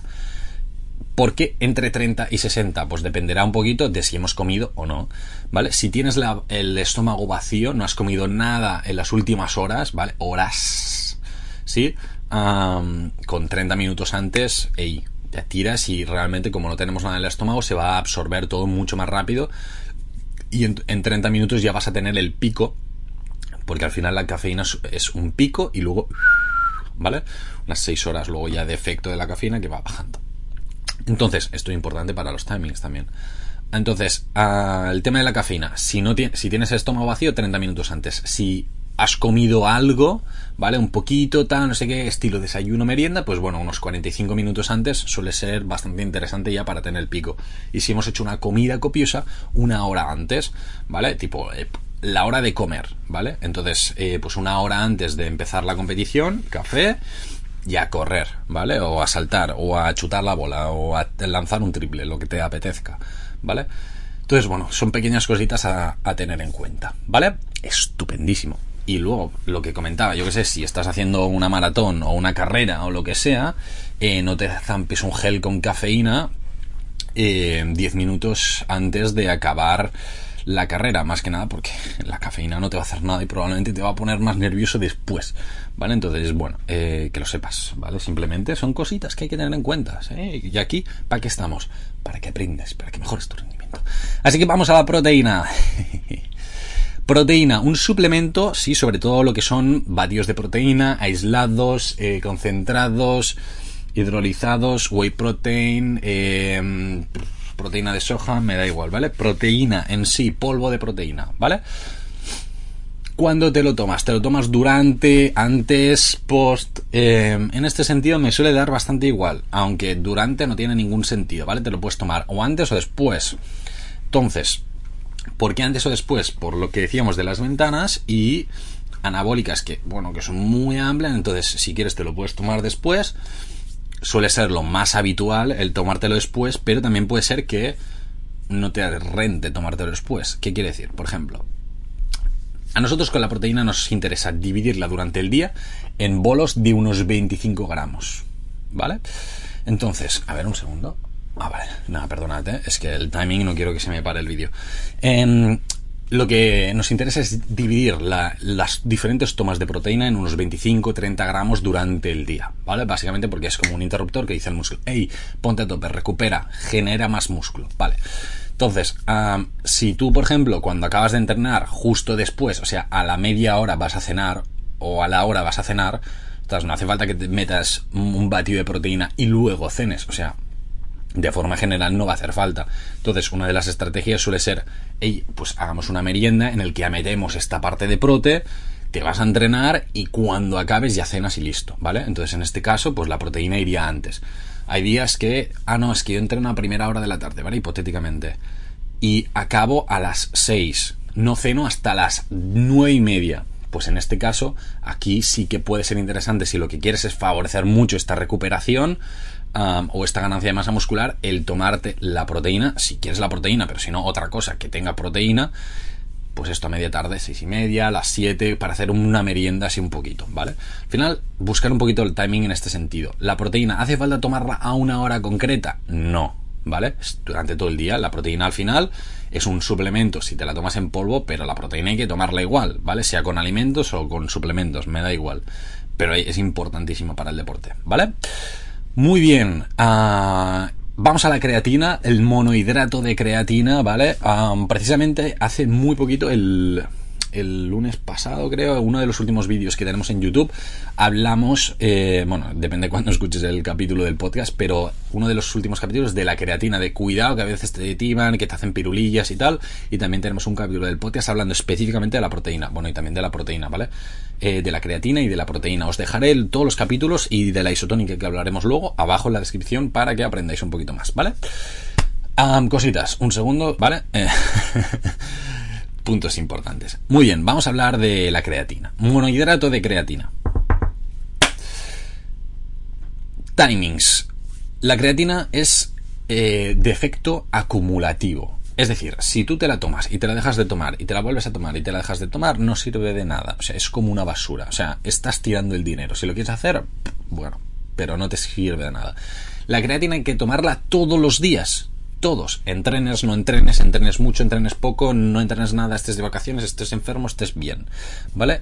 S1: ¿Por qué entre 30 y 60? Pues dependerá un poquito de si hemos comido o no, ¿vale? Si tienes el estómago vacío, no has comido nada en las últimas horas, ¿vale? Horas, ¿sí? con 30 minutos antes, ey, te tiras y realmente como no tenemos nada en el estómago se va a absorber todo mucho más rápido y en, en 30 minutos ya vas a tener el pico, porque al final la cafeína es un pico y luego ¿vale? Unas 6 horas luego ya de efecto de la cafeína que va bajando. Entonces, esto es importante para los timings también. Entonces, el tema de la cafeína. Si, no si tienes el estómago vacío, 30 minutos antes. Si has comido algo, ¿vale? Un poquito, tal, no sé qué, estilo desayuno, merienda, pues bueno, unos 45 minutos antes suele ser bastante interesante ya para tener el pico. Y si hemos hecho una comida copiosa, una hora antes, ¿vale? Tipo, eh, la hora de comer, ¿vale? Entonces, eh, pues una hora antes de empezar la competición, café y a correr, ¿vale? O a saltar, o a chutar la bola, o a lanzar un triple, lo que te apetezca, ¿vale? Entonces, bueno, son pequeñas cositas a, tener en cuenta, ¿vale? Estupendísimo. Y luego, lo que comentaba, yo que sé, si estás haciendo una maratón o una carrera o lo que sea, eh, no te zampes un gel con cafeína 10 eh, minutos antes de acabar la carrera, más que nada porque la cafeína no te va a hacer nada y probablemente te va a poner más nervioso después, ¿vale? Entonces, bueno, eh, que lo sepas, ¿vale? Simplemente son cositas que hay que tener en cuenta. Y aquí, ¿para qué estamos? Para que aprendas, para que mejores tu rendimiento. Así que vamos a la proteína. (laughs) Proteína, un suplemento, sí, sobre todo lo que son vatios de proteína, aislados, eh, concentrados, hidrolizados, whey protein, eh, proteína de soja, me da igual, ¿vale? Proteína en sí, polvo de proteína, ¿vale? Cuando te lo tomas? ¿Te lo tomas durante, antes, post? Eh, en este sentido me suele dar bastante igual, aunque durante no tiene ningún sentido, ¿vale? Te lo puedes tomar o antes o después. Entonces, ¿por qué antes o después? Por lo que decíamos de las ventanas y anabólicas que, bueno, que son muy amplias, entonces si quieres te lo puedes tomar después. Suele ser lo más habitual el tomártelo después, pero también puede ser que no te rente tomártelo después. ¿Qué quiere decir? Por ejemplo, a nosotros con la proteína nos interesa dividirla durante el día en bolos de unos 25 gramos. ¿Vale? Entonces, a ver un segundo. Ah, vale. Nada, perdónate. Es que el timing no quiero que se me pare el vídeo. Em, lo que nos interesa es dividir las diferentes tomas de proteína en unos 25-30 gramos durante el día, ¿vale? Básicamente porque es como un interruptor que dice al músculo, hey, ponte a tope, recupera, genera más músculo, ¿vale? Entonces, si tú, por ejemplo, cuando acabas de entrenar, justo después, o sea, a la media hora vas a cenar, o a la hora vas a cenar, entonces no hace falta que te metas un batido de proteína y luego cenes, o sea, de forma general no va a hacer falta. Entonces, una de las estrategias suele ser, hey, pues hagamos una merienda en el que metemos esta parte de prote, te vas a entrenar y cuando acabes ya cenas y listo, ¿vale? Entonces, en este caso, pues la proteína iría antes. Hay días que, ah, no, es que yo entreno a primera hora de la tarde, ¿vale? Hipotéticamente. Y acabo a las 6. No ceno hasta las nueve y media. Pues en este caso, aquí sí que puede ser interesante si lo que quieres es favorecer mucho esta recuperación o esta ganancia de masa muscular, el tomarte la proteína, si quieres la proteína, pero si no, otra cosa que tenga proteína, pues esto a media tarde, seis y media, las 7, para hacer una merienda así un poquito, ¿vale? Al final, buscar un poquito el timing en este sentido. ¿La proteína hace falta tomarla a una hora concreta? No, ¿vale? Durante todo el día. La proteína al final es un suplemento si te la tomas en polvo, pero la proteína hay que tomarla igual, ¿vale? Sea con alimentos o con suplementos, me da igual. Pero es importantísimo para el deporte, ¿vale? Muy bien. Ah, vamos a la creatina, el monohidrato de creatina, ¿vale? Ah, precisamente hace muy poquito el, el lunes pasado, creo, uno de los últimos vídeos que tenemos en YouTube, hablamos, eh, bueno, depende de cuándo (laughs) escuches el capítulo del podcast, pero uno de los últimos capítulos de la creatina, de cuidado, que a veces te detiman, que te hacen pirulillas y tal, y también tenemos un capítulo del podcast hablando específicamente de la proteína, bueno, y también de la proteína, ¿vale? Eh, de la creatina y de la proteína. Os dejaré todos los capítulos y de la isotónica que hablaremos luego abajo en la descripción para que aprendáis un poquito más, ¿vale? cositas, un segundo, ¿vale? Eh, (laughs) puntos importantes. Muy bien, vamos a hablar de la creatina. Monohidrato de creatina. Timings. La creatina es eh, defecto acumulativo. Es decir, si tú te la tomas y te la dejas de tomar y te la vuelves a tomar y te la dejas de tomar, no sirve de nada. O sea, es como una basura. O sea, estás tirando el dinero. Si lo quieres hacer, bueno, pero no te sirve de nada. La creatina hay que tomarla todos los días todos, entrenes, no entrenes, entrenes mucho, entrenes poco, no entrenes nada, estés de vacaciones, estés enfermo, estés bien, ¿vale?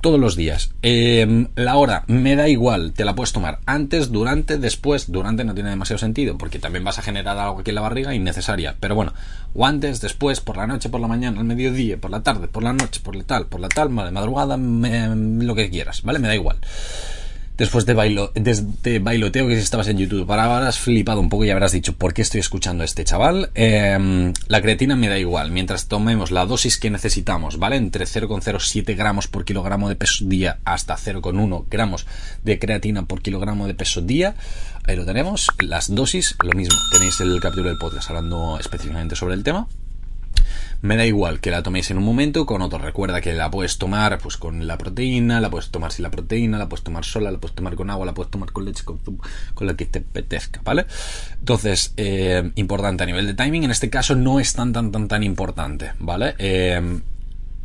S1: Todos los días. Em, la hora, me da igual, te la puedes tomar antes, durante, después, durante no tiene demasiado sentido, porque también vas a generar algo aquí en la barriga innecesaria, pero bueno, o antes, después, por la noche, por la mañana, al mediodía, por la tarde, por la noche, por la tal, por la tal, de madrugada, lo que quieras, ¿vale? Me da igual después de, bailoteo que estabas en YouTube. Ahora has flipado un poco y habrás dicho, ¿por qué estoy escuchando a este chaval? Em, la creatina me da igual, mientras tomemos la dosis que necesitamos, ¿vale? Entre 0,07 gramos por kilogramo de peso día hasta 0,1 gramos de creatina por kilogramo de peso día. Ahí lo tenemos. Las dosis, lo mismo. Tenéis el capítulo del podcast hablando específicamente sobre el tema. Me da igual que la toméis en un momento, con otro. Recuerda que la puedes tomar pues con la proteína, la puedes tomar sin la proteína, la puedes tomar sola, la puedes tomar con agua, la puedes tomar con leche, con, con la que te apetezca, ¿vale? Entonces, eh, importante a nivel de timing, en este caso no es tan tan tan tan importante, ¿vale? Eh,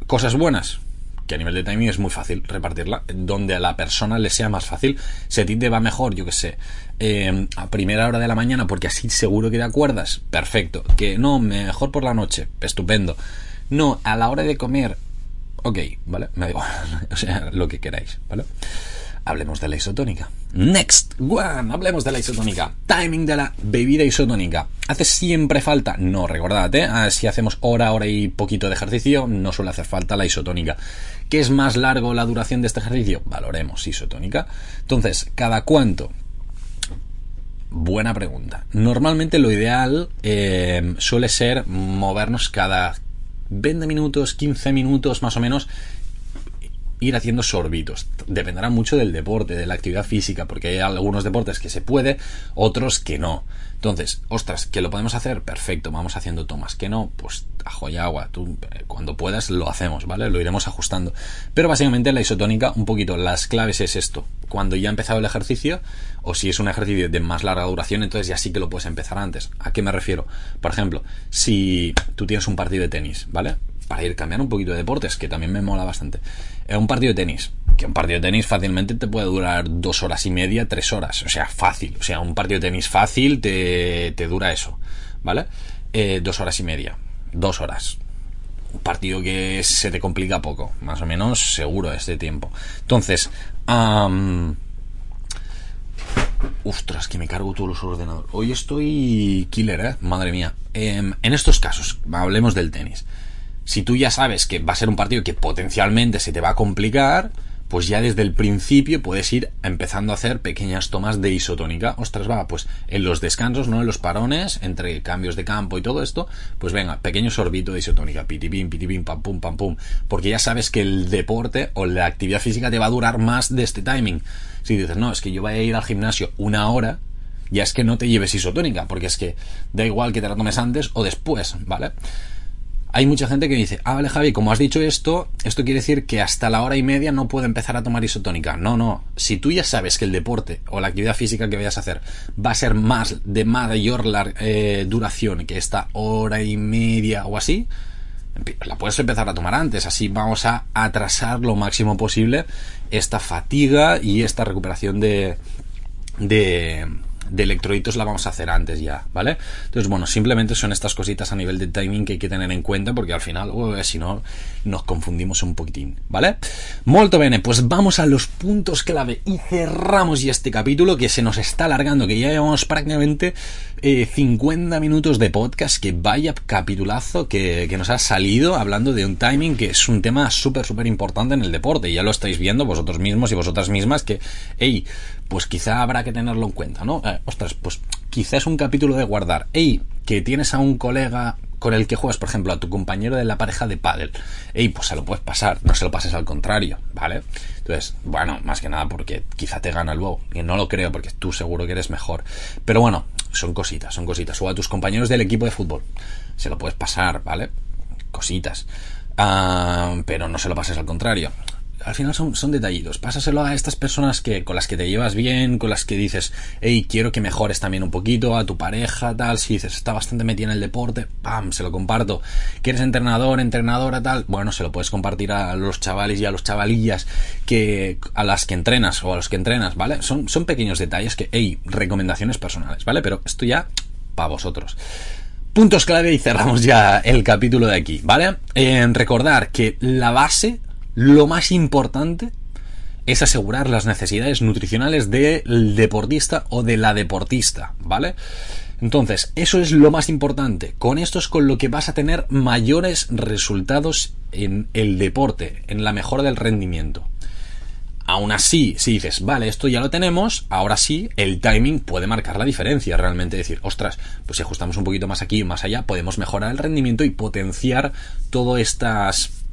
S1: cosas buenas, que a nivel de timing es muy fácil repartirla, donde a la persona le sea más fácil. Si a ti te va mejor, yo que sé, eh, a primera hora de la mañana, porque así seguro que te acuerdas, perfecto. Que no, mejor por la noche, estupendo. No, a la hora de comer, ok, ¿vale? Me digo, (laughs) o sea, lo que queráis, ¿vale? hablemos de la isotónica. Next one, hablemos de la isotónica. Timing de la bebida isotónica. ¿Hace siempre falta? No, recordad, ¿eh? Ah, si hacemos hora, hora y poquito de ejercicio, no suele hacer falta la isotónica. ¿Qué es más largo la duración de este ejercicio? Valoremos isotónica. Entonces, ¿cada cuánto? Buena pregunta. Normalmente lo ideal eh, suele ser movernos cada 20 minutos, 15 minutos más o menos ir haciendo sorbitos. Dependerá mucho del deporte, de la actividad física, porque hay algunos deportes que se puede, otros que no. Entonces, ostras, que lo podemos hacer, perfecto, vamos haciendo tomas. Que no, pues ajo y agua, tú eh, cuando puedas lo hacemos, ¿vale? Lo iremos ajustando. Pero básicamente la isotónica, un poquito, las claves es esto. Cuando ya ha empezado el ejercicio, o si es un ejercicio de más larga duración, entonces ya sí que lo puedes empezar antes. ¿A qué me refiero? Por ejemplo, si tú tienes un partido de tenis, ¿vale? Para ir cambiando un poquito de deportes, que también me mola bastante. Eh, un partido de tenis, que un partido de tenis fácilmente te puede durar dos horas y media, tres horas. O sea, fácil. O sea, un partido de tenis fácil te, te dura eso, ¿vale? Eh, dos horas y media. Dos horas. Un partido que se te complica poco, más o menos seguro este tiempo. Entonces, Ostras, que me cargo todos los ordenadores. Hoy estoy killer, ¿eh? Madre mía. Em, en estos casos, hablemos del tenis. Si tú ya sabes que va a ser un partido que potencialmente se te va a complicar, pues ya desde el principio puedes ir empezando a hacer pequeñas tomas de isotónica. Ostras, va, pues en los descansos, ¿no? En los parones, entre cambios de campo y todo esto, pues venga, pequeño sorbito de isotónica, pitipim, pitipim, pam, pum, pam, pum. Porque ya sabes que el deporte o la actividad física te va a durar más de este timing. Si dices, no, es que yo voy a ir al gimnasio una hora, ya es que no te lleves isotónica, porque es que da igual que te la tomes antes o después, ¿vale? Hay mucha gente que dice, ah, vale, Javi, como has dicho esto, esto quiere decir que hasta la hora y media no puedo empezar a tomar isotónica. No, no. Si tú ya sabes que el deporte o la actividad física que vayas a hacer va a ser más de mayor eh, duración que esta hora y media o así, la puedes empezar a tomar antes. Así vamos a atrasar lo máximo posible esta fatiga y esta recuperación de, de, de electrolitos la vamos a hacer antes ya, ¿vale? Entonces, bueno, simplemente son estas cositas a nivel de timing que hay que tener en cuenta porque al final, si no, nos confundimos un poquitín, ¿vale? Molto bene, pues vamos a los puntos clave y cerramos ya este capítulo que se nos está alargando, que ya llevamos prácticamente 50 eh, minutos de podcast, que vaya capitulazo que, que nos ha salido hablando de un timing que es un tema súper, súper importante en el deporte, ya lo estáis viendo vosotros mismos y vosotras mismas que, hey, pues quizá habrá que tenerlo en cuenta, ¿no? Eh, ostras, pues quizá es un capítulo de guardar. Ey, que tienes a un colega con el que juegas, por ejemplo, a tu compañero de la pareja de pádel. Ey, pues se lo puedes pasar, no se lo pases al contrario, ¿vale? Entonces, bueno, más que nada porque quizá te gana luego, y no lo creo porque tú seguro que eres mejor. Pero bueno, son cositas, son cositas. O a tus compañeros del equipo de fútbol, se lo puedes pasar, ¿vale? Cositas. Ah, pero no se lo pases al contrario al final son, son detallitos. Pásaselo a estas personas que, con las que te llevas bien, con las que dices, hey, quiero que mejores también un poquito, a tu pareja, tal. Si dices, está bastante metida en el deporte, pam, se lo comparto. ¿Quieres entrenador, entrenadora, tal? Bueno, se lo puedes compartir a los chavales y a los chavalillas que, a las que entrenas o a los que entrenas, ¿vale? Son, son pequeños detalles que, hey, recomendaciones personales, ¿vale? Pero esto ya, para vosotros puntos clave y cerramos ya el capítulo de aquí, ¿vale? En recordar que la base lo más importante es asegurar las necesidades nutricionales del deportista o de la deportista, ¿vale? Entonces, eso es lo más importante. Con esto es con lo que vas a tener mayores resultados en el deporte, en la mejora del rendimiento. Aún así, si dices, vale, esto ya lo tenemos, ahora sí, el timing puede marcar la diferencia, realmente decir, ostras, pues si ajustamos un poquito más aquí y más allá, podemos mejorar el rendimiento y potenciar todas estas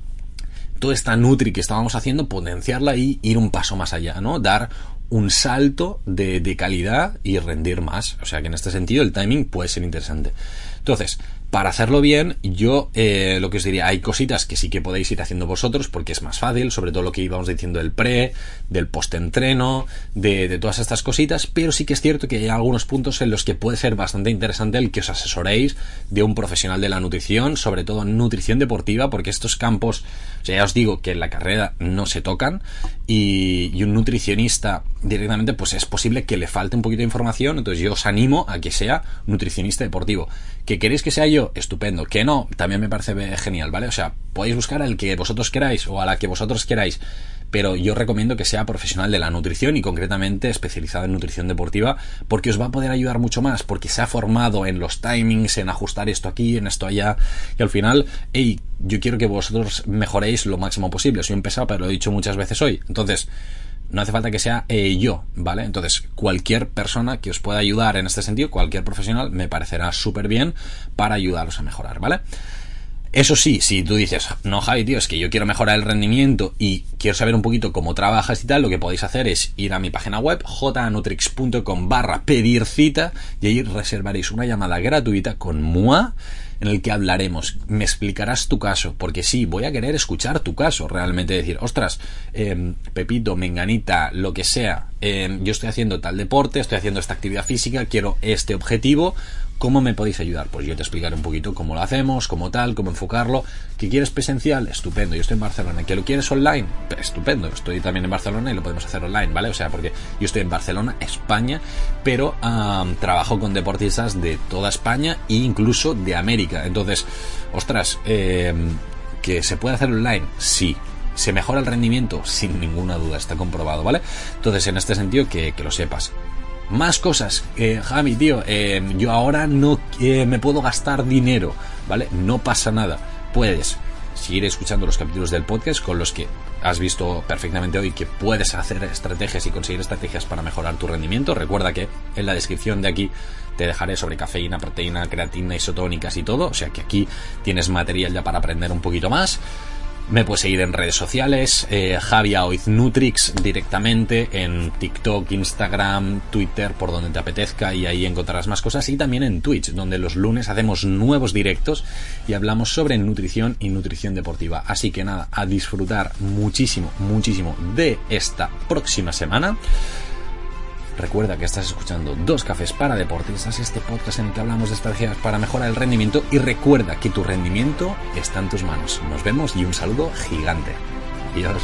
S1: toda esta Nutri que estábamos haciendo, potenciarla y ir un paso más allá, ¿no? Dar un salto de, de calidad y rendir más. O sea que en este sentido el timing puede ser interesante. Entonces, para hacerlo bien, yo eh, lo que os diría, hay cositas que sí que podéis ir haciendo vosotros porque es más fácil, sobre todo lo que íbamos diciendo del pre, del post-entreno, de, de, todas estas cositas, pero sí que es cierto que hay algunos puntos en los que puede ser bastante interesante el que os asesoréis de un profesional de la nutrición, sobre todo nutrición deportiva, porque estos campos, o sea, ya os digo que en la carrera no se tocan y, y un nutricionista directamente, pues es posible que le falte un poquito de información, entonces yo os animo a que sea nutricionista deportivo. ¿Que queréis que sea yo? Estupendo. Que no, también me parece genial, ¿vale? O sea, podéis buscar al que vosotros queráis o a la que vosotros queráis, pero yo recomiendo que sea profesional de la nutrición y concretamente especializado en nutrición deportiva, porque os va a poder ayudar mucho más, porque se ha formado en los timings, en ajustar esto aquí, en esto allá, y al final, hey, yo quiero que vosotros mejoréis lo máximo posible. Soy un pesado, pero lo he dicho muchas veces hoy. Entonces, no hace falta que sea eh, yo, ¿vale? Entonces, cualquier persona que os pueda ayudar en este sentido, cualquier profesional, me parecerá súper bien para ayudaros a mejorar, ¿vale? Eso sí, si tú dices, no, Javi, tío, es que yo quiero mejorar el rendimiento y quiero saber un poquito cómo trabajas y tal, lo que podéis hacer es ir a mi página web, jnutrix.com barra pedir cita, y ahí reservaréis una llamada gratuita con MUA en el que hablaremos, me explicarás tu caso, porque sí, voy a querer escuchar tu caso, realmente decir, ostras, eh, Pepito, Menganita, lo que sea, eh, yo estoy haciendo tal deporte, estoy haciendo esta actividad física, quiero este objetivo, ¿Cómo me podéis ayudar? Pues yo te explicaré un poquito cómo lo hacemos, cómo tal, cómo enfocarlo. ¿Que quieres presencial? Estupendo, yo estoy en Barcelona. ¿Que lo quieres online? Estupendo, estoy también en Barcelona y lo podemos hacer online, ¿vale? O sea, porque yo estoy en Barcelona, España, pero trabajo con deportistas de toda España e incluso de América. Entonces, ostras, em, ¿que se puede hacer online? Sí, ¿Se mejora el rendimiento? Sin ninguna duda, está comprobado, ¿vale? Entonces, en este sentido, que, que lo sepas. Más cosas. Eh, Javi, tío, eh, yo ahora no eh, me puedo gastar dinero, ¿vale? No pasa nada. Puedes seguir escuchando los capítulos del podcast con los que has visto perfectamente hoy que puedes hacer estrategias y conseguir estrategias para mejorar tu rendimiento. Recuerda que en la descripción de aquí te dejaré sobre cafeína, proteína, creatina, isotónicas y todo. O sea que aquí tienes material ya para aprender un poquito más. Me puedes seguir en redes sociales, eh, Javia Nutrix directamente en TikTok, Instagram, Twitter, por donde te apetezca y ahí encontrarás más cosas. Y también en Twitch, donde los lunes hacemos nuevos directos y hablamos sobre nutrición y nutrición deportiva. Así que nada, a disfrutar muchísimo, muchísimo de esta próxima semana. Recuerda que estás escuchando Dos Cafés para Deportistas, este podcast en el que hablamos de estrategias para mejorar el rendimiento y recuerda que tu rendimiento está en tus manos. Nos vemos y un saludo gigante. Adiós.